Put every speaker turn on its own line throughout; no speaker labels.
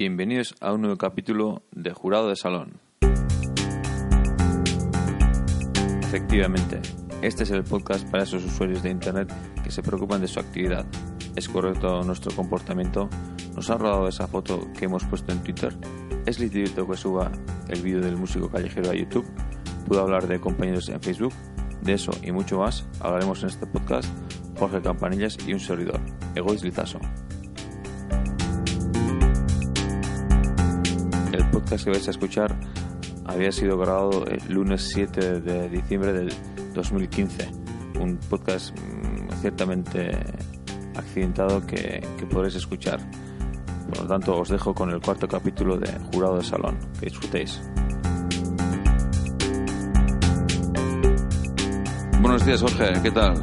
Bienvenidos a un nuevo capítulo de Jurado de Salón. Efectivamente, este es el podcast para esos usuarios de Internet que se preocupan de su actividad. ¿Es correcto nuestro comportamiento? ¿Nos ha rodado esa foto que hemos puesto en Twitter? ¿Es lícito que suba el vídeo del músico callejero a YouTube? ¿Puedo hablar de compañeros en Facebook? De eso y mucho más hablaremos en este podcast Jorge Campanillas y un servidor, Egois Lizaso. Podcast que vais a escuchar había sido grabado el lunes 7 de diciembre del 2015. Un podcast mm, ciertamente accidentado que, que podréis escuchar. Por lo tanto, os dejo con el cuarto capítulo de Jurado de Salón. Que disfrutéis. Buenos días, Jorge. ¿Qué tal?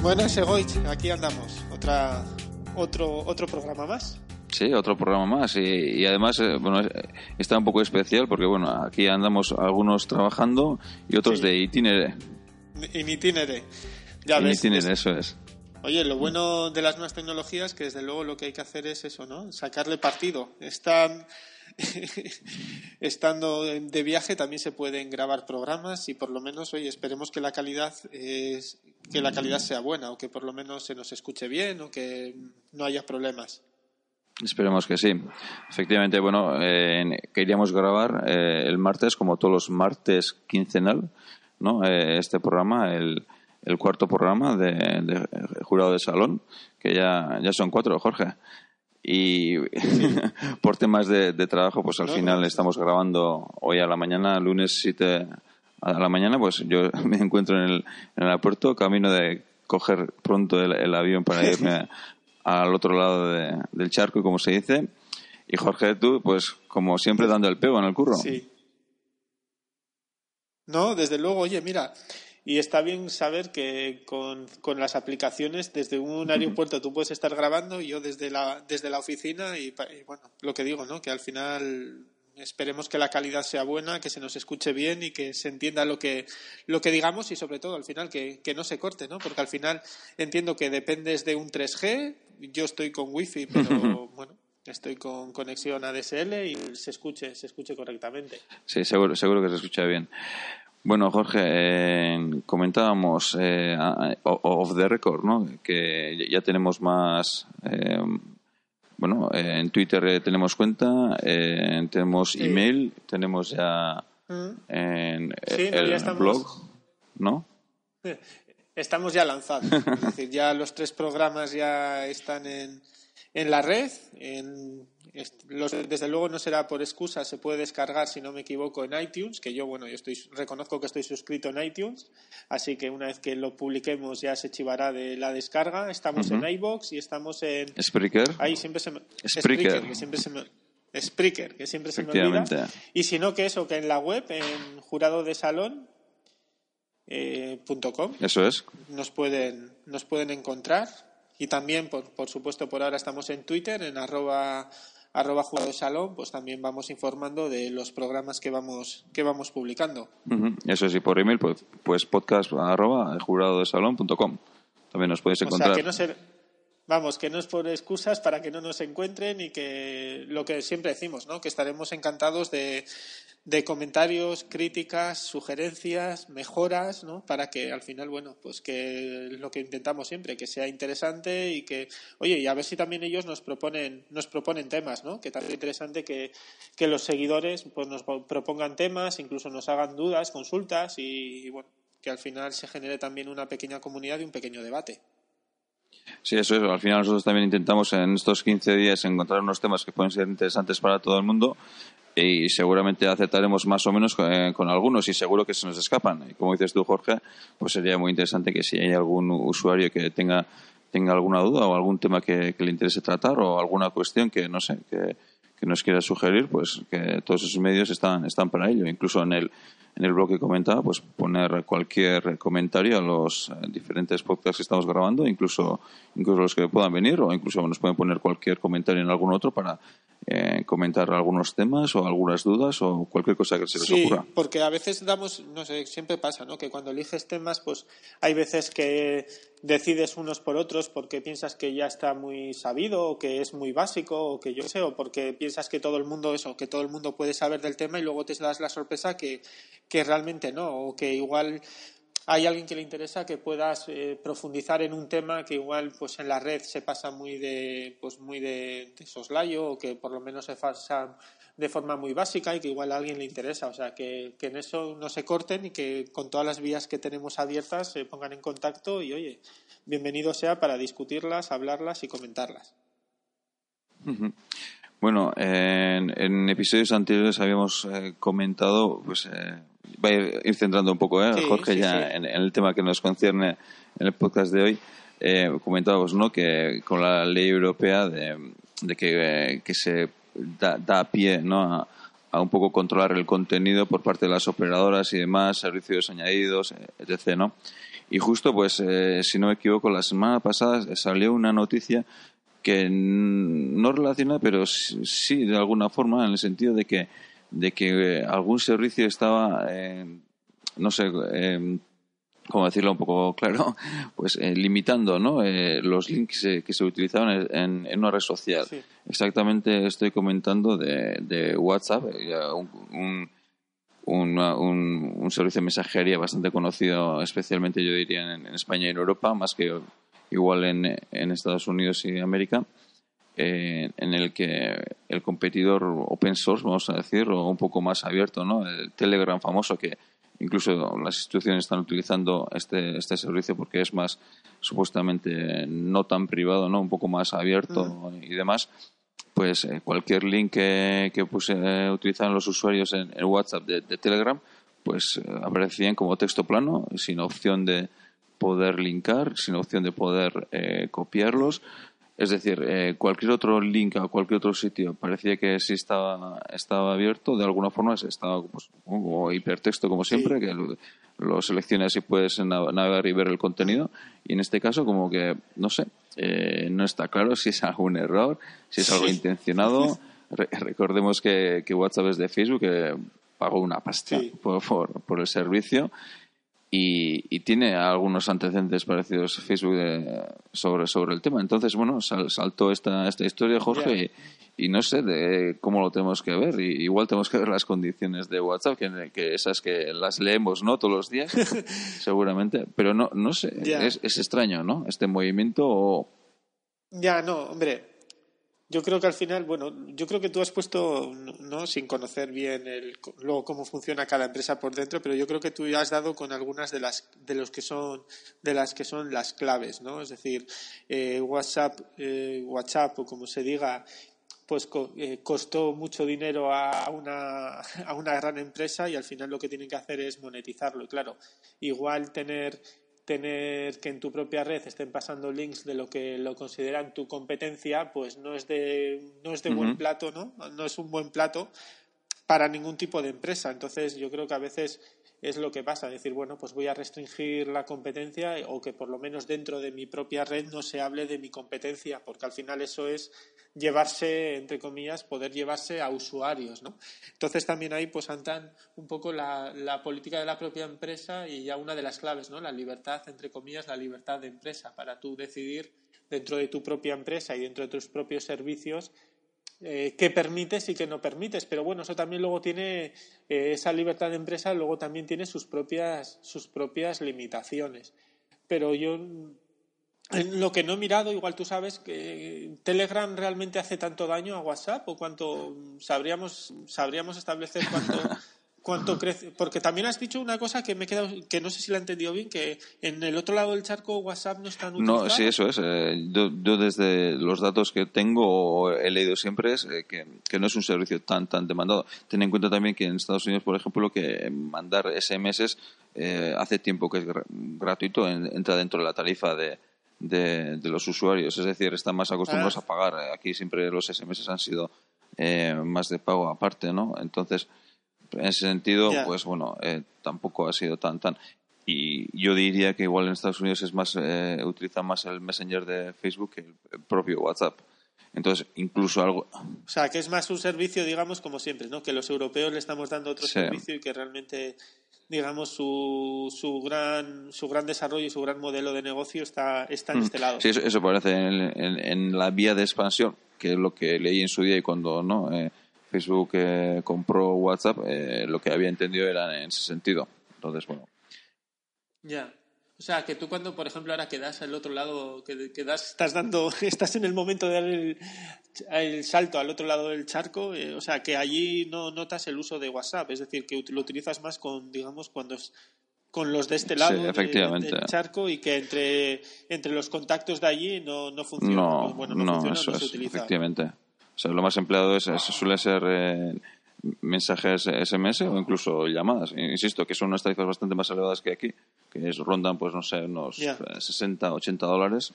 Buenas, Egoich. Aquí andamos. Otra, otro, otro programa más.
Sí, otro programa más. Y, y además, eh, bueno, está un poco especial porque, bueno, aquí andamos algunos trabajando y otros
Sí.
de itinere.
En itinere. Ya
En
ves.
itinere,
es-
eso es.
Oye, lo bueno de las nuevas tecnologías que desde luego lo que hay que hacer es eso, ¿no? Sacarle partido. Están estando en- de viaje también se pueden grabar programas y por lo menos, oye, esperemos que la calidad es que la calidad sea buena o que por lo menos se nos escuche bien o que no haya problemas.
Esperemos que sí. Efectivamente, bueno, eh, queríamos grabar eh, el martes, como todos los martes quincenal, ¿no? Eh, este programa, el, el cuarto programa de, de Jurado de Salón, que ya, ya son cuatro, Jorge. Y por temas de, de trabajo, pues al
No,
final
no.
estamos grabando hoy a la mañana, lunes 7 a la mañana, pues yo me encuentro en el, en el aeropuerto, camino de coger pronto el, el avión para irme al otro lado de- del charco, como se dice. Y Jorge, tú, pues como siempre, dando el pego en el curro.
Sí. No, desde luego, oye, mira, y está bien saber que con, con las aplicaciones desde un aeropuerto tú puedes estar grabando y yo desde la, desde la oficina y, y, bueno, lo que digo, ¿no? Que al final esperemos que la calidad sea buena, que se nos escuche bien y que se entienda lo que, lo que digamos y sobre todo al final que, que no se corte, ¿no? Porque al final entiendo que dependes de un 3G, yo estoy con wifi, pero bueno, estoy con conexión ADSL y se escuche, se escuche correctamente.
Sí, seguro, seguro que se escucha bien. Bueno, Jorge, eh, comentábamos eh, off the record, ¿no? Que ya tenemos más. eh, bueno, eh, en Twitter eh, tenemos cuenta, eh, tenemos
Sí.
email, tenemos ya
Mm.
en
Sí,
el
ya
blog, ¿no?
Estamos ya lanzados. Es decir, ya los tres programas ya están en, en la red. En, los- desde luego no será por excusa, se puede descargar, si no me equivoco, en iTunes, que yo, bueno, yo estoy, reconozco que estoy suscrito en iTunes, así que una vez que lo publiquemos ya se chivará de la descarga. Estamos en iBox y estamos en...
Spreaker.
Ahí siempre se me...
Spreaker.
que siempre se me... Spreaker, que siempre se me olvida. Y si no, que eso, que en la web, en jurado de salón, eh, com,
Eso es.
nos pueden, nos pueden encontrar. Y también, por, por supuesto, por ahora estamos en Twitter, en arroba, arroba jurado de salón, pues también vamos informando de los programas que vamos, que vamos publicando.
Eso sí, por email, pues, pues podcast arroba juradodesalón.com. También nos podéis
O
encontrar.
sea, que no se, vamos, que no es por excusas para que no nos encuentren y que lo que siempre decimos, ¿no? Que estaremos encantados de, de comentarios, críticas, sugerencias, mejoras, ¿no? Para que al final, bueno, pues que lo que intentamos siempre, que sea interesante y que, oye, y a ver si también ellos nos proponen, nos proponen temas, ¿no? Que también es interesante que, que los seguidores pues nos propongan temas, incluso nos hagan dudas, consultas y, y bueno, que al final se genere también una pequeña comunidad y un pequeño debate.
Sí, eso es. Al final nosotros también intentamos en estos 15 días encontrar unos temas que pueden ser interesantes para todo el mundo y seguramente aceptaremos más o menos con, eh, con algunos y seguro que se nos escapan. Y como dices tú, Jorge, pues sería muy interesante que si hay algún usuario que tenga, tenga alguna duda o algún tema que, que le interese tratar o alguna cuestión que, no sé, que, que nos quiera sugerir, pues que todos esos medios están, están para ello. Incluso en el, en el blog que comentaba, pues poner cualquier comentario a los eh, diferentes podcasts que estamos grabando, incluso, incluso los que puedan venir, o incluso nos pueden poner cualquier comentario en algún otro para eh, comentar algunos temas o algunas dudas o cualquier cosa que se les
sí,
ocurra.
porque a veces damos, no sé, siempre pasa, ¿no? Que cuando eliges temas, pues hay veces que decides unos por otros porque piensas que ya está muy sabido o que es muy básico o que yo sé, o porque piensas que todo el mundo eso, que todo el mundo puede saber del tema y luego te das la sorpresa que, que realmente no, o que igual hay alguien que le interesa que puedas eh, profundizar en un tema que igual pues en la red se pasa muy de pues muy de, soslayo o que por lo menos se pasa de forma muy básica y que igual a alguien le interesa. O sea que, en eso no se corten y que con todas las vías que tenemos abiertas se pongan en contacto y oye bienvenido sea para discutirlas hablarlas y comentarlas.
Bueno en, episodios anteriores habíamos eh, comentado pues eh, va a ir, centrando un poco, ¿eh? Jorge, ya En, el tema que nos concierne en el podcast de hoy. Eh, comentábamos ¿no? que con la ley europea de, que, se da, pie ¿no? a, un poco controlar el contenido por parte de las operadoras y demás, servicios añadidos, etc. ¿no? Y justo, pues, eh, si no me equivoco, la semana pasada salió una noticia que no relaciona, pero sí de alguna forma, en el sentido de que de que eh, algún servicio estaba, eh, no sé, eh, cómo decirlo un poco claro, pues limitando ¿no? los links que se utilizaban en, una red social. Exactamente estoy comentando de, WhatsApp, un, un, servicio de mensajería bastante conocido, especialmente yo diría en, España y en Europa, más que igual en, en Estados Unidos y América eh, en el que el competidor open source, vamos a decir, o un poco más abierto, ¿no? El Telegram famoso que incluso las instituciones están utilizando este, este servicio porque es más supuestamente no tan privado, ¿no? Un poco más abierto y demás. Pues eh, cualquier link que, que puse, eh, utilizan los usuarios en el WhatsApp de, Telegram, pues aparecían como texto plano, sin opción de poder linkar, sin opción de poder copiarlos es decir, eh, cualquier otro link a cualquier otro sitio parecía que sí estaba, estaba abierto, de alguna forma estaba pues, como hipertexto como siempre, que lo, seleccionas y puedes navegar y ver el contenido. Y en este caso, como que, no sé, eh, no está claro si es algún error, si es algo intencionado. recordemos que, WhatsApp es de Facebook, que pagó una pasta por, por el servicio y, tiene algunos antecedentes parecidos Facebook sobre, sobre el tema. Entonces, bueno, saltó esta, esta historia, Jorge, y, no sé de cómo lo tenemos que ver. Y, igual tenemos que ver las condiciones de WhatsApp, que, esas que las leemos no todos los días, seguramente. Pero no, no sé, es, es, extraño, ¿no? Este movimiento.
Ya, no, hombre, yo creo que al final, bueno, yo creo que tú has puesto, no sin conocer bien el, luego cómo funciona cada empresa por dentro, pero yo creo que tú ya has dado con algunas de las de los que son de las que son las claves, ¿no? Es decir, eh, WhatsApp, eh, WhatsApp o como se diga, pues eh, costó mucho dinero a una, a una gran empresa y al final lo que tienen que hacer es monetizarlo. Y claro, igual tener tener que en tu propia red estén pasando links de lo que lo consideran tu competencia, pues no es de, no es de buen plato, ¿no? No es un buen plato para ningún tipo de empresa. Entonces, yo creo que a veces es lo que pasa, decir, bueno, pues voy a restringir la competencia o que por lo menos dentro de mi propia red no se hable de mi competencia, porque al final eso es llevarse, entre comillas, poder llevarse a usuarios, ¿no? Entonces también ahí pues andan un poco la, la política de la propia empresa y ya una de las claves, ¿no? La libertad, entre comillas, la libertad de empresa para tú decidir dentro de tu propia empresa y dentro de tus propios servicios eh, qué permites y qué no permites. Pero bueno, eso también luego tiene, eh, esa libertad de empresa luego también tiene sus propias, sus propias limitaciones. Pero yo, en lo que no he mirado, igual tú sabes que Telegram realmente hace tanto daño a WhatsApp o cuánto sabríamos, sabríamos establecer cuánto. cuánto crece. Porque también has dicho una cosa que me he quedado, que no sé si la he entendido bien, que en el otro lado del charco WhatsApp no está utilizado.
No, sí, eso es. Eh, yo, desde los datos que tengo he leído siempre es eh, que, que, no es un servicio tan tan demandado. Ten en cuenta también que en Estados Unidos, por ejemplo, que mandar SMS eh, hace tiempo que es gratuito, entra dentro de la tarifa de, de, los usuarios. Es decir, están más acostumbrados ah. a pagar. Aquí siempre los SMS han sido más de pago aparte, ¿no? Entonces en ese sentido, pues bueno, eh, tampoco ha sido tan tan. Y yo diría que igual en Estados Unidos es más eh, utilizan más el Messenger de Facebook que el propio WhatsApp. Entonces, incluso algo.
O sea, que es más un servicio, digamos, como siempre, ¿no? Que los europeos le estamos dando otro servicio y que realmente, digamos, su, su, gran, su gran desarrollo y su gran modelo de negocio está, está en mm. este lado.
Sí, eso, parece en, en, la vía de expansión, que es lo que leí en su día y cuando no eh, Facebook eh, compró WhatsApp, eh, lo que había entendido era en ese sentido. Entonces, bueno.
Ya. O sea, que tú cuando, por ejemplo, ahora quedas al otro lado, que, estás dando, estás en el momento de dar el, salto al otro lado del charco, eh, o sea, que allí no notas el uso de WhatsApp, es decir, que lo utilizas más con, digamos, cuando es con los de este lado del charco y que entre, entre los contactos de allí no, no funciona.
No, bueno, no, funciona, eso es, efectivamente. O sea, lo más empleado es, suele ser eh, mensajes SMS o incluso llamadas. Insisto, que son unas tarifas bastante más elevadas que aquí, que es, rondan, pues no sé, unos 60, 80 dólares.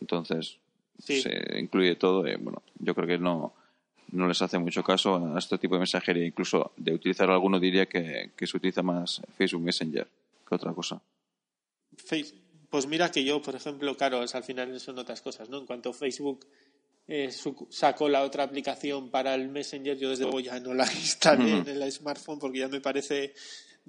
Entonces, se incluye todo. Y, bueno, yo creo que no, no les hace mucho caso a este tipo de mensajería. Incluso de utilizar alguno diría que, que se utiliza más Facebook Messenger que otra cosa.
Pues mira que yo, por ejemplo, claro, al final son otras cosas, ¿no? En cuanto a Facebook eh, sacó la otra aplicación para el Messenger, yo desde luego ya no la instalé en el smartphone porque ya me parece,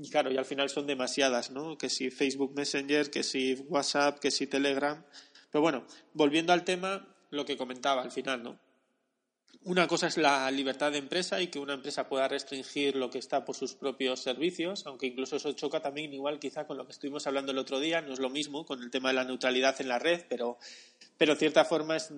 claro, y al final son demasiadas, ¿no? Que si Facebook Messenger, que si WhatsApp, que si Telegram. Pero bueno, volviendo al tema, lo que comentaba al final, ¿no? Una cosa es la libertad de empresa y que una empresa pueda restringir lo que está por sus propios servicios, aunque incluso eso choca también igual quizá con lo que estuvimos hablando el otro día, no es lo mismo con el tema de la neutralidad en la red, pero, pero cierta forma es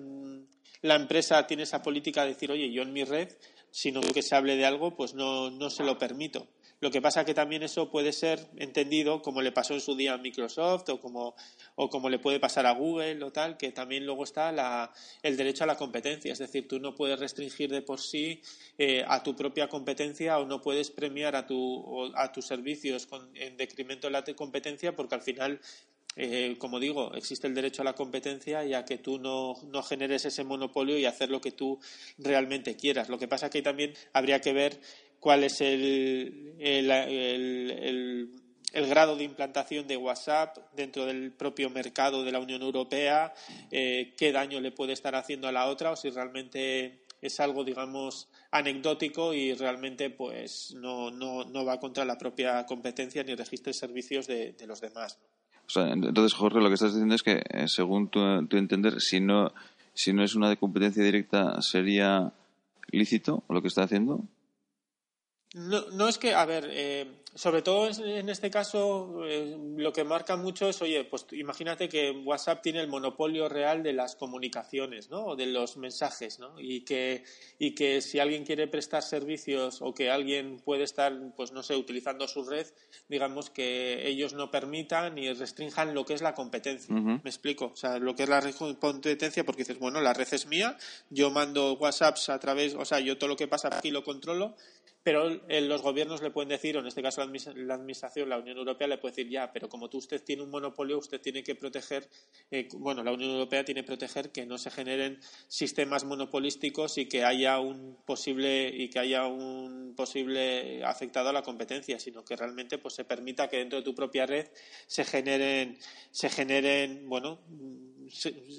la empresa tiene esa política de decir, oye, yo en mi red, si no que se hable de algo, pues no, no se lo permito. Lo que pasa que también eso puede ser entendido como le pasó en su día a Microsoft o como, o como le puede pasar a Google o tal, que también luego está la, el derecho a la competencia. Es decir, tú no puedes restringir de por sí eh, a tu propia competencia o no puedes premiar a, tu, a tus servicios en decremento de la competencia porque al final eh, como digo, existe el derecho a la competencia y a que tú no, no, generes ese monopolio y hacer lo que tú realmente quieras. Lo que pasa que también habría que ver cuál es el, el, grado de implantación de WhatsApp dentro del propio mercado de la Unión Europea, eh, qué daño le puede estar haciendo a la otra o si realmente es algo, digamos, anecdótico y realmente pues no, no, no va contra la propia competencia ni registre servicios de, de los demás
entonces, Jorge, lo que estás diciendo es que, eh, según tu, entender, si no, si no es una competencia directa, ¿sería lícito lo que está haciendo?
No, no es que, a ver, eh, sobre todo en este caso eh, lo que marca mucho es, oye, pues imagínate que WhatsApp tiene el monopolio real de las comunicaciones, ¿no? O de los mensajes, ¿no? Y que, y que si alguien quiere prestar servicios o que alguien puede estar, pues no sé, utilizando su red, digamos que ellos no permitan ni restrinjan lo que es la competencia. ¿Me explico? O sea, lo que es la competencia, porque dices, bueno, la red es mía, yo mando WhatsApps a través, o sea, yo todo lo que pasa aquí lo controlo pero eh, los gobiernos le pueden decir, o en este caso la Administración, la Unión Europea le puede decir ya, pero como tú usted tiene un monopolio, usted tiene que proteger, eh, bueno, la Unión Europea tiene que proteger que no se generen sistemas monopolísticos y que haya un posible y que haya un posible afectado a la competencia, sino que realmente pues se permita que dentro de tu propia red se generen, se generen, bueno,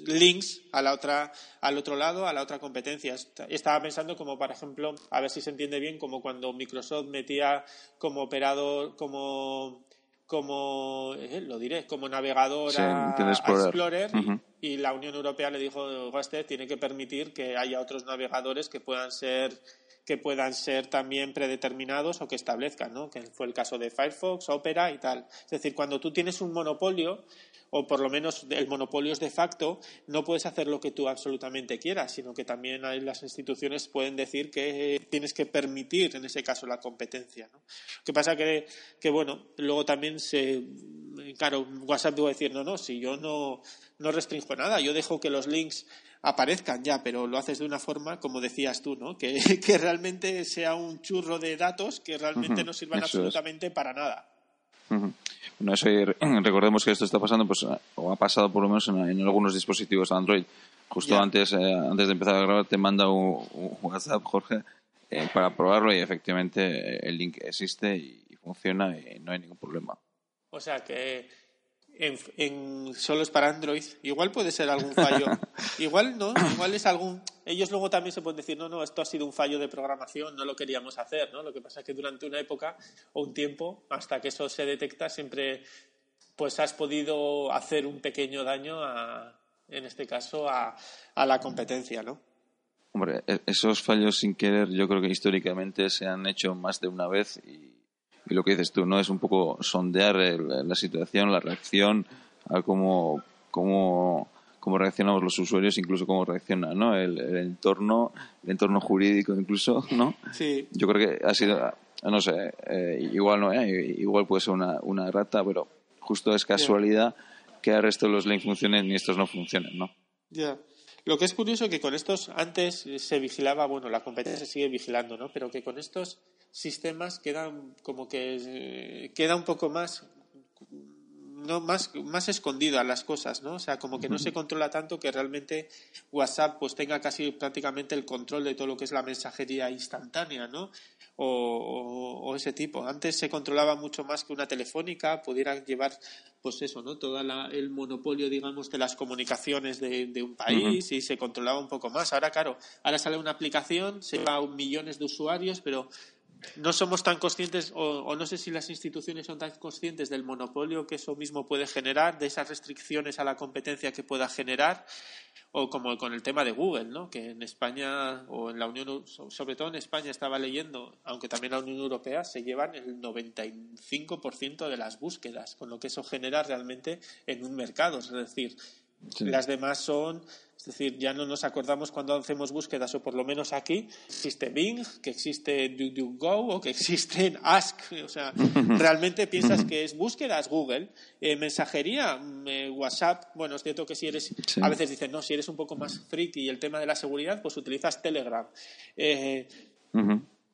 links a la otra, al otro lado, a la otra competencia. Estaba pensando como, por ejemplo, a ver si se entiende bien, como cuando Microsoft metía como operador, como como eh, lo diré como navegador a, Explorer, y, la Unión Europea le dijo usted tiene que permitir que haya otros navegadores que puedan ser que puedan ser también predeterminados o que establezcan, ¿no? Que fue el caso de Firefox, Opera y tal. Es decir, cuando tú tienes un monopolio, o por lo menos el monopolio es de facto, no puedes hacer lo que tú absolutamente quieras, sino que también hay, las instituciones pueden decir que tienes que permitir, en ese caso, la competencia. ¿no? Lo que pasa que, que, bueno, luego también se. Claro, WhatsApp debo decir, no, no, si yo no, no restringo nada, yo dejo que los links aparezcan ya, pero lo haces de una forma, como decías tú, ¿no? Que, que realmente sea un churro de datos que realmente no sirvan absolutamente para nada.
Bueno, eso, recordemos que esto está pasando, pues, o ha pasado por lo menos en, algunos dispositivos Android. Justo antes, eh, antes de empezar a grabar, te manda un, WhatsApp, Jorge, eh, para probarlo y efectivamente eh, el link existe y, funciona y no hay ningún problema.
O sea que en, solo es para Android. Igual puede ser algún fallo. Igual no, igual es algún. Ellos luego también se pueden decir, no, no, esto ha sido un fallo de programación, no lo queríamos hacer, ¿no? Lo que pasa es que durante una época o un tiempo, hasta que eso se detecta, siempre pues has podido hacer un pequeño daño a, en este caso, a, a la competencia, ¿no?
Hombre, e-, esos fallos sin querer yo creo que históricamente se han hecho más de una vez y y lo que dices tú, ¿no? Es un poco sondear la situación, la reacción, a cómo, cómo, cómo reaccionamos los usuarios, incluso cómo reacciona, ¿no? El, entorno, el entorno jurídico incluso, ¿no?
Sí.
Yo creo que ha sido, no sé, eh, igual no, ¿eh? igual puede ser una, una rata, pero justo es casualidad que el resto de los links funcionen y estos no funcionen, ¿no?
Ya. Lo que es curioso que con estos antes se vigilaba, bueno, la competencia se sigue vigilando, ¿no? Pero que con estos sistemas quedan como que eh, queda un poco más no más más escondidas las cosas no o sea como que no se controla tanto que realmente WhatsApp pues tenga casi prácticamente el control de todo lo que es la mensajería instantánea no o, ese tipo. Antes se controlaba mucho más que una telefónica pudiera llevar pues eso no todo el monopolio digamos de las comunicaciones de, un país y se controlaba un poco más. Ahora claro ahora sale una aplicación se va a millones de usuarios pero no somos tan conscientes, o, no sé si las instituciones son tan conscientes del monopolio que eso mismo puede generar, de esas restricciones a la competencia que pueda generar, o como con el tema de Google, ¿no? que en España, o en la Unión, sobre todo en España estaba leyendo, aunque también la Unión Europea, se llevan el 95% de las búsquedas, con lo que eso genera realmente en un mercado. Es decir, las demás son es decir, ya no nos acordamos cuando hacemos búsquedas, o por lo menos aquí, existe Bing, que existe DuckDuckGo o que existe Ask. O sea, realmente piensas que es búsquedas Google, eh, mensajería, mm, eh, WhatsApp. Bueno, es cierto que si eres, a veces dicen, no, si eres un poco más friki y el tema de la seguridad, pues utilizas Telegram. Eh,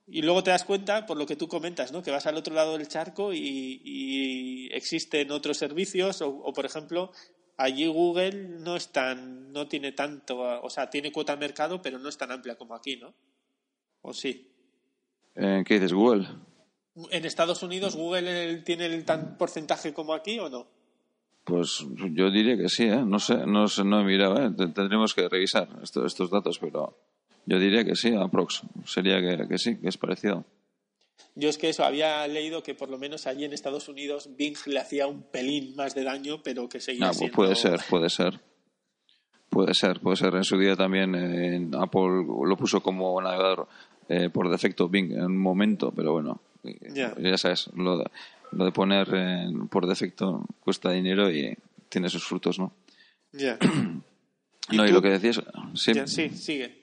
y luego te das cuenta, por lo que tú comentas, ¿no? que vas al otro lado del charco y, existen otros servicios, o, por ejemplo, allí Google no es tan, no tiene tanto, o sea, tiene cuota de mercado, pero no es tan amplia como aquí, ¿no? ¿O sí?
¿Qué dices, Google?
¿En Estados Unidos Google tiene el tan porcentaje como aquí o no?
Pues yo diría que sí, ¿eh? No sé, no, sé, no he mirado, ¿eh? Tendremos que revisar estos, estos datos, pero yo diría que sí, aprox. Sería que, que sí, que es parecido.
Yo es que eso, había leído que por lo menos allí en Estados Unidos Bing le hacía un pelín más de daño, pero que seguía
no, pues Puede ser, puede ser. Puede ser, puede ser. En su día también eh, Apple lo puso como navegador eh, por defecto Bing en un momento, pero bueno, ya sabes, lo de, lo de poner por defecto cuesta dinero y tiene sus frutos, ¿no?
Ya.
no, y lo que decías... Sí,
sí sigue.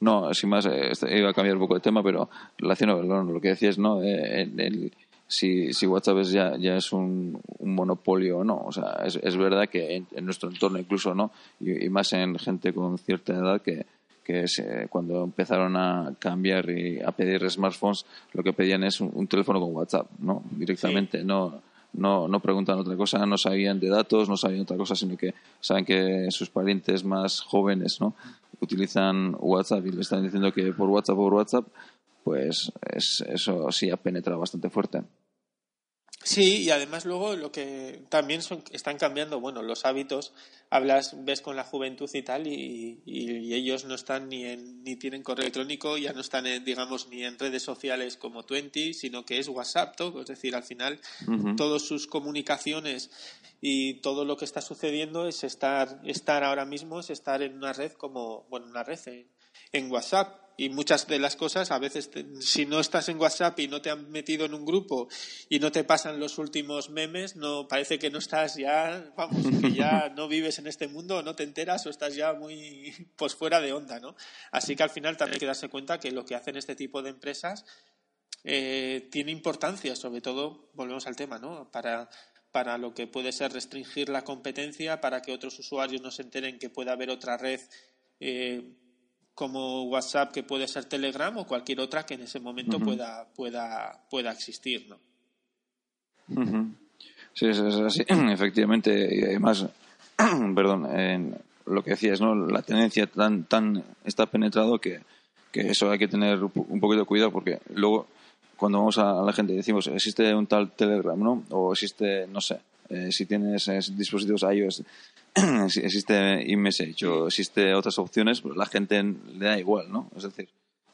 No, sin más, eh, este, iba a cambiar un poco de tema, pero relacionado con lo que decías, ¿no? Eh, si, si WhatsApp ya, ya es un, monopolio o no. O sea, es, es verdad que en, nuestro entorno incluso, ¿no? Y, más en gente con cierta edad que, que cuando empezaron a cambiar y a pedir smartphones, lo que pedían es un, teléfono con WhatsApp, ¿no? Directamente, no no, no preguntan otra cosa, no sabían de datos, no sabían otra cosa, sino que saben que sus parientes más jóvenes ¿no? Utilizan WhatsApp y le están diciendo que por WhatsApp por WhatsApp, pues eso sí ha penetrado bastante fuerte.
Sí, y además luego lo que también están cambiando, bueno, los hábitos, hablas, ves con la juventud y tal, y, ellos no están ni en, ni tienen correo electrónico, ya no están, digamos, ni en redes sociales como Twenty, sino que es WhatsApp todo, es decir, al final todas sus comunicaciones y todo lo que está sucediendo es estar, estar ahora mismo, es estar en una red como, bueno, una red en WhatsApp y muchas de las cosas a veces si no estás en WhatsApp y no te han metido en un grupo y no te pasan los últimos memes no parece que no estás ya vamos que ya no vives en este mundo no te enteras o estás ya muy pues fuera de onda no así que al final también hay que darse cuenta que lo que hacen este tipo de empresas eh, tiene importancia sobre todo volvemos al tema no para para lo que puede ser restringir la competencia para que otros usuarios no se enteren que pueda haber otra red eh, como WhatsApp que puede ser Telegram o cualquier otra que en ese momento pueda, pueda, pueda existir, ¿no?
Sí, es, así, efectivamente. Y además, perdón, en lo que decías, ¿no? La tendencia tan, tan está penetrado que, que eso hay que tener un poquito de cuidado porque luego cuando vamos a la gente y decimos existe un tal Telegram, ¿no? O existe, no sé, Eh, si tienes eh, dispositivos iOS, existe iMessage o existe otras opciones, pues la gente le da igual, ¿no? Es decir,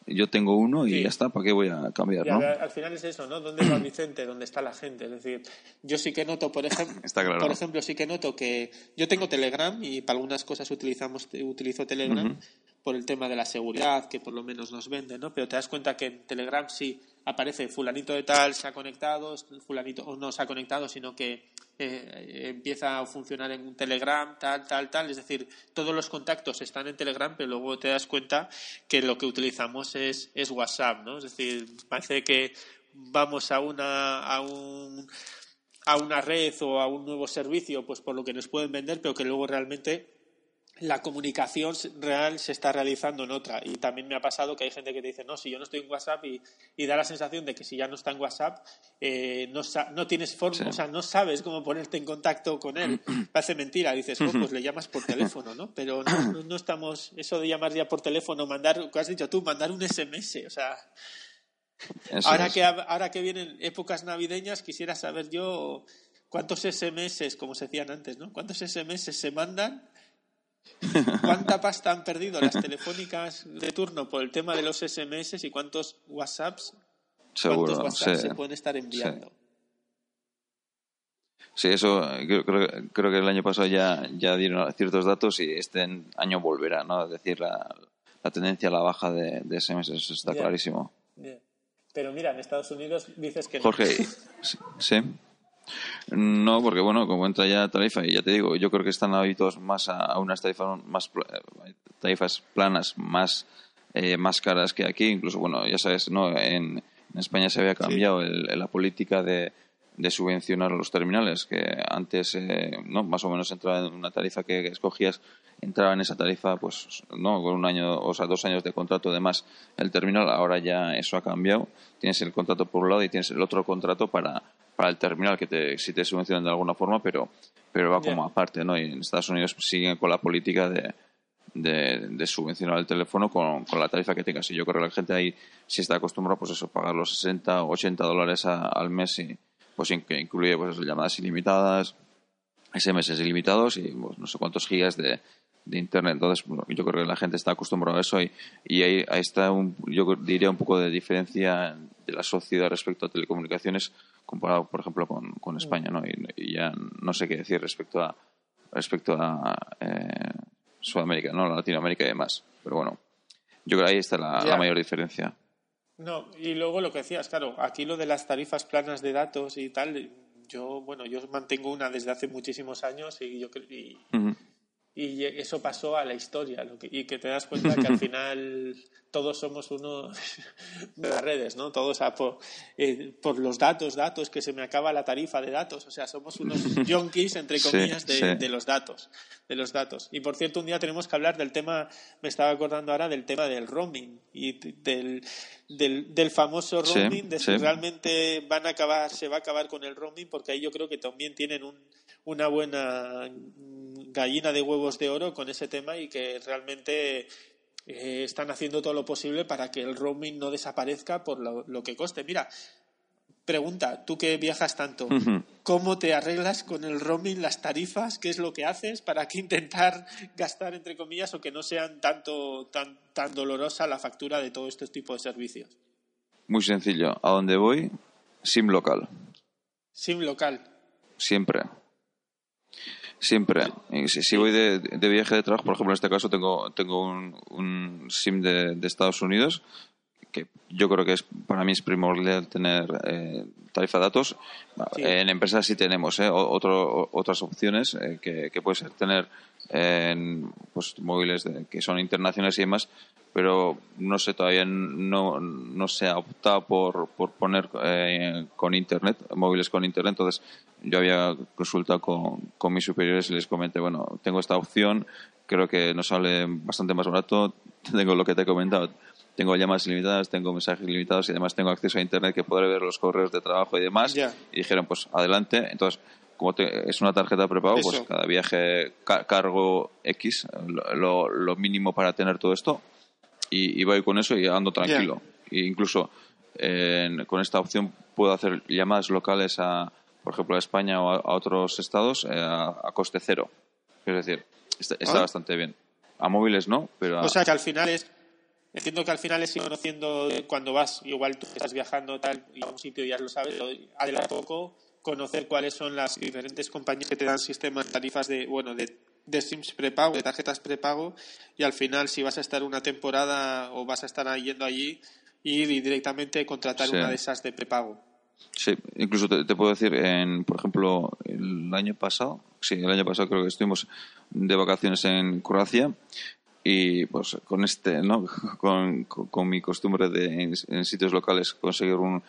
yo tengo uno y ya está, ¿para qué voy a cambiar? ¿no?
al final es eso, ¿no? ¿Dónde va Vicente? ¿Dónde está la gente? Es decir, yo sí que noto, por ejemplo, por ejemplo, sí que noto que yo tengo Telegram y para algunas cosas utilizamos, utilizo Telegram por el tema de la seguridad, que por lo menos nos vende, ¿no? Pero te das cuenta que en Telegram sí aparece fulanito de tal se ha conectado, fulanito o no se ha conectado, sino que eh, empieza a funcionar en un Telegram, tal, tal, tal. Es decir, todos los contactos están en Telegram, pero luego te das cuenta que lo que utilizamos es, es WhatsApp, ¿no? Es decir, parece que vamos a una, a un a una red o a un nuevo servicio, pues por lo que nos pueden vender, pero que luego realmente la comunicación real se está realizando en otra. Y también me ha pasado que hay gente que te dice, no, si yo no estoy en WhatsApp y, da la sensación de que si ya no está en WhatsApp, eh, no, no, tienes forma, o sea, no sabes cómo ponerte en contacto con él. Parece mentira, dices, oh, pues le llamas por teléfono, ¿no? Pero no, no, estamos, eso de llamar ya por teléfono, mandar, ¿qué has dicho tú? Mandar un SMS, o sea... ahora, que, ahora que vienen épocas navideñas, quisiera saber yo cuántos SMS, como se decían antes, ¿no? ¿Cuántos SMS se mandan ¿Cuánta pasta han perdido las telefónicas de turno por el tema de los SMS y cuántos WhatsApps,
Seguro,
WhatsApp se pueden estar enviando?
Sí. eso creo, creo, que el año pasado ya, ya dieron ciertos datos y este año volverá, ¿no? Es decir, la, la tendencia a la baja de, SMS, eso está clarísimo.
Pero mira, en Estados Unidos dices que...
Jorge, sí. No, porque bueno, como entra ya tarifa, y ya te digo, yo creo que están habituados más a, unas tarifas más eh, tarifas planas, más eh, más caras que aquí. Incluso, bueno, ya sabes, no, en, España se había cambiado la política de, de subvencionar los terminales, que antes, eh, no, más o menos entraba en una tarifa que escogías, entraba en esa tarifa, pues, no, con un año, o sea, dos años de contrato de más el terminal. Ahora ya eso ha cambiado. Tienes el contrato por un lado y tienes el otro contrato para para el terminal que te, si te subvencionan de alguna forma, pero, pero va como aparte, ¿no? Y en Estados Unidos siguen con la política de, de, subvencionar el teléfono con, con, la tarifa que tengas. Y yo creo que la gente ahí sí está acostumbrada, pues eso, pagar los 60 o 80 dólares al mes y pues que incluye pues llamadas ilimitadas, SMS ilimitados y pues, no sé cuántos gigas de, de internet. Entonces, yo creo que la gente está acostumbrada a eso y, y ahí, ahí, está, un, yo diría, un poco de diferencia de la sociedad respecto a telecomunicaciones comparado, por ejemplo, con, con España, ¿no? Y, ya no sé qué decir respecto a respecto a eh, Sudamérica, ¿no? Latinoamérica y demás. Pero bueno, yo creo que ahí está la, mayor diferencia.
No, y luego lo que decías, claro, aquí lo de las tarifas planas de datos y tal, yo, bueno, yo mantengo una desde hace muchísimos años y yo y, y eso pasó a la historia y que te das cuenta que al final todos somos uno de las redes, ¿no? Todos a por, eh, por, los datos, datos, que se me acaba la tarifa de datos. O sea, somos unos yonkis, entre comillas, de, de, los datos. De los datos. Y por cierto, un día tenemos que hablar del tema, me estaba acordando ahora del tema del roaming y del, del, del famoso roaming, de si realmente van a acabar, se va a acabar con el roaming, porque ahí yo creo que también tienen un, una buena gallina de huevos de oro con ese tema y que realmente eh, están haciendo todo lo posible para que el roaming no desaparezca por lo, que coste. Mira, pregunta, tú que viajas tanto, ¿cómo te arreglas con el roaming, las tarifas? ¿Qué es lo que haces para que intentar gastar, entre comillas, o que no sean tanto, tan, tan dolorosa la factura de todo este tipo de servicios?
Muy sencillo. A dónde voy, SIM local.
SIM local.
Siempre. Siempre. Si, voy de, viaje de trabajo, por ejemplo, en este caso tengo, tengo un, SIM de, Estados Unidos, que yo creo que es para mí es primordial tener eh, tarifa de datos. En empresas sí tenemos eh, otras opciones eh, que, que puede ser tener en pues, móviles que son internacionales y demás, pero no sé, todavía no, no se ha optado por, por poner eh, con Internet, móviles con Internet. Entonces, yo había consultado con, con mis superiores y les comenté, bueno, tengo esta opción, creo que nos sale bastante más barato, tengo lo que te he comentado, tengo llamadas ilimitadas, tengo mensajes ilimitados y además tengo acceso a Internet que podré ver los correos de trabajo y demás. Y dijeron, pues adelante. Entonces, como es una tarjeta prepago, pues cada viaje cargo X, lo, lo, mínimo para tener todo esto, y, voy con eso y ando tranquilo. E incluso con esta opción puedo hacer llamadas locales a, por ejemplo, a España o a, otros estados eh, a, coste cero. Es decir, está,
Ah.
bastante bien. A móviles no, pero a-
O sea que al final es. Entiendo que al final es ir conociendo cuando vas, igual tú estás viajando tal, y a un sitio ya lo sabes, pero adelante poco, conocer cuáles son las diferentes compañías que te dan sistemas, tarifas de, bueno, de, de SIMs prepago, de tarjetas prepago, y al final si vas a estar una temporada o vas a estar yendo allí, ir y directamente contratar
Sí.
una de esas de prepago.
Sí, incluso te, puedo decir, en, por ejemplo, el año pasado, sí, el año pasado creo que estuvimos de vacaciones en Croacia y pues con este, ¿no? Con, con, mi costumbre de en, en sitios locales conseguir un...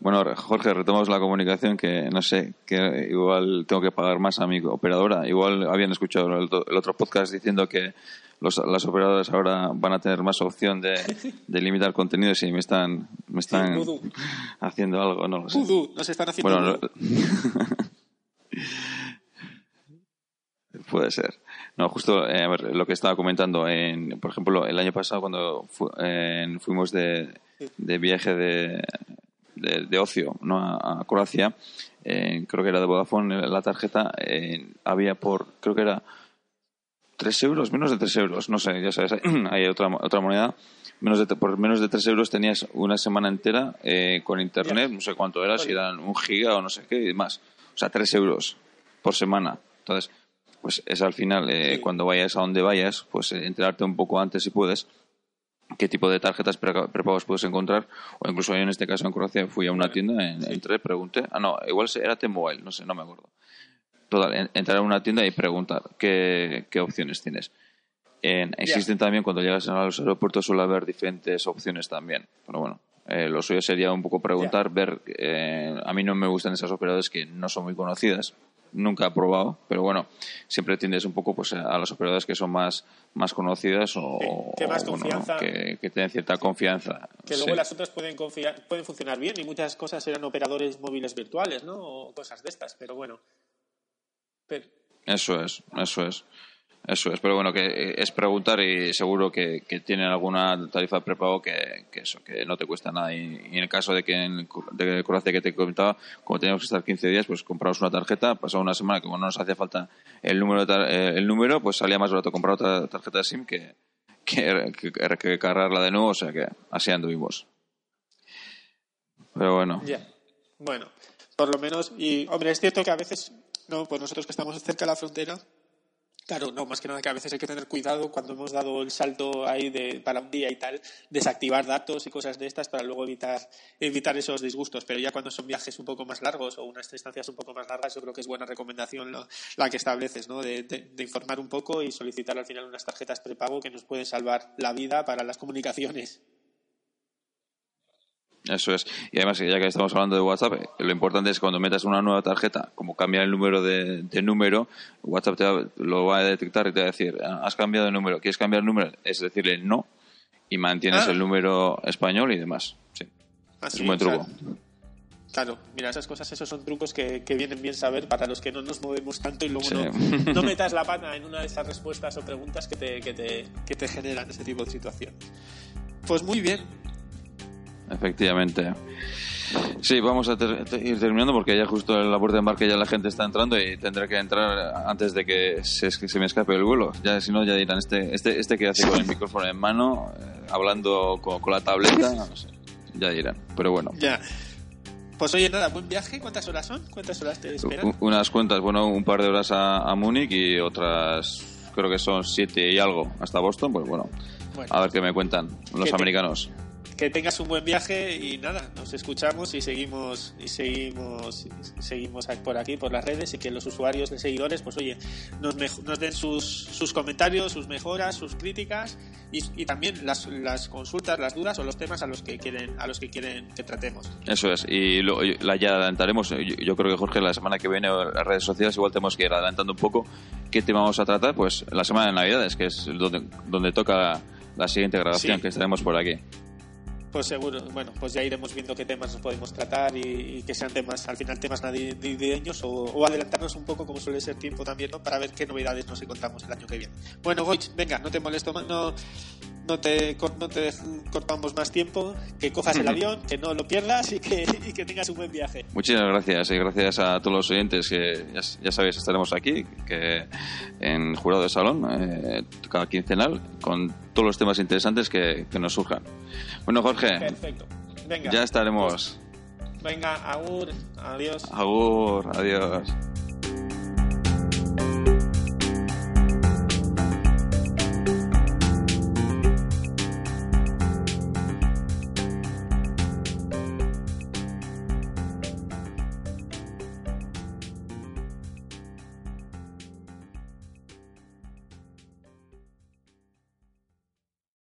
Bueno, Jorge, retomamos la comunicación que no sé, que igual tengo que pagar más a mi operadora. Igual habían escuchado el, el otro podcast diciendo que los, las operadoras ahora van a tener más opción de, de limitar contenidos y me están, me están
Sí,
haciendo algo, no lo sé.
Vudú, nos están haciendo
Bueno, puede ser. No, justo eh, a ver, lo que estaba comentando, en, por ejemplo, el año pasado cuando fu- en- fuimos de, de viaje de, de, de ocio ¿no? a, a Croacia, eh, creo que era de Vodafone, la tarjeta eh, había por, creo que era 3 euros, menos de 3 euros, no sé, ya sabes, hay otra, otra moneda. Menos de, por menos de 3 euros tenías una semana entera eh, con internet, no sé cuánto era, si eran un giga o no sé qué y demás. O sea, 3 euros por semana. Entonces, pues es al final, eh,
Sí.
cuando vayas a donde vayas, pues eh, enterarte un poco antes si puedes qué tipo de tarjetas pre- prepagos puedes encontrar o incluso yo en este caso en Croacia fui a una tienda en- entré pregunté ah no igual se- era T-Mobile no sé no me acuerdo total en- entrar a una tienda y preguntar qué, qué opciones tienes En- existen también cuando llegas a los aeropuertos suele haber diferentes opciones también pero bueno eh, lo suyo sería un poco preguntar ver eh, a mí no me gustan esas operadoras que no son muy conocidas nunca he probado pero bueno siempre tiendes un poco pues a las operadoras que son más más conocidas o,
que más
o, bueno,
confianza.
que, que tienen cierta confianza
Que
Sí.
luego las otras pueden, confiar- pueden funcionar bien y muchas cosas eran operadores móviles virtuales, ¿no? O cosas de estas, pero bueno. Pero,
Eso es, eso es. Eso es, pero bueno, que eh, es preguntar y seguro que, que tienen alguna tarifa prepago que, que eso, que no te cuesta nada. Y, y en el caso de que en de Croacia que te comentaba, como teníamos que estar 15 días, pues compramos una tarjeta, pasaba una semana que como no nos hacía falta el número, de tar- eh, el número pues salía más barato comprar otra tarjeta de SIM que, que, que, que cargarla de nuevo, o sea que así anduvimos. Pero bueno,
ya. Bueno, por lo menos. Y, hombre, es cierto que a veces, no, pues nosotros que estamos cerca de la frontera, claro, no, más que nada que a veces hay que tener cuidado cuando hemos dado el salto ahí de, para un día y tal, desactivar datos y cosas de estas para luego evitar, evitar esos disgustos. Pero ya cuando son viajes un poco más largos o unas distancias un poco más largas, yo creo que es buena recomendación la que estableces, ¿no? De informar un poco y solicitar al final unas tarjetas prepago que nos pueden salvar la vida para las comunicaciones.
Eso es. Y además, ya que estamos hablando de WhatsApp, eh, lo importante es cuando metas una nueva tarjeta, como cambia el número de, de número, WhatsApp te va- lo va a detectar y te va a decir, "Ah, has cambiado de número, ¿quieres cambiar el número? Es decirle no y mantienes
Ah.
el número español y demás. Sí.
Así,
es un buen truco.
Claro, mira, esas cosas, esos son trucos que, que vienen bien saber para los que no nos movemos tanto y luego
Sí.
no, no metas la pata en una de esas respuestas o preguntas que te, que, te, que te generan ese tipo de situación. Pues muy bien.
Efectivamente. Sí, vamos a ter- te- ir terminando porque ya justo en la puerta de embarque ya la gente está entrando y tendré que entrar antes de que se, se me escape el vuelo. Ya si no ya dirán este este este que hace con el micrófono en mano, eh, hablando con, con la tableta, no sé, ya dirán. Pero bueno.
Ya. Pues oye, nada, buen viaje. ¿Cuántas horas son? ¿Cuántas horas te esperan?
U- Unas cuentas, bueno, un par de horas a, a Múnich y otras, creo que son siete y algo hasta Boston. Pues bueno,
Bueno,
a ver qué me cuentan los
te-
americanos.
Que tengas un buen viaje y nada, nos escuchamos y seguimos y seguimos y seguimos por aquí por las redes y que los usuarios de seguidores pues oye nos, nos den sus, sus comentarios, sus mejoras, sus críticas y, y también las, las consultas, las dudas o los temas a los que quieren a los que quieren que tratemos.
Eso es, y lo, la ya adelantaremos. Yo, yo creo que Jorge, la semana que viene, en las redes sociales, igual tenemos que ir adelantando un poco qué tema vamos a tratar. Pues la semana de Navidades, que es donde, donde toca la siguiente grabación
Sí.
que estaremos por aquí.
Pues seguro, bueno, pues ya iremos viendo qué temas nos podemos tratar y, que sean temas, al final temas navideños o, o, adelantarnos un poco, como suele ser tiempo también, ¿no? Para ver qué novedades nos encontramos el año que viene. Bueno, Goich, venga, no te molesto más, no, no te, no te cortamos más tiempo, que cojas el avión, que no lo pierdas y que, y que tengas un buen viaje.
Muchísimas gracias y gracias a todos los oyentes que ya, ya sabéis, estaremos aquí que en Jurado de Salón, eh, cada quincenal, con todos los temas interesantes que, que nos surjan. Bueno, Jorge,
Perfecto. Venga.
ya estaremos.
Venga, agur, adiós.
Agur, adiós.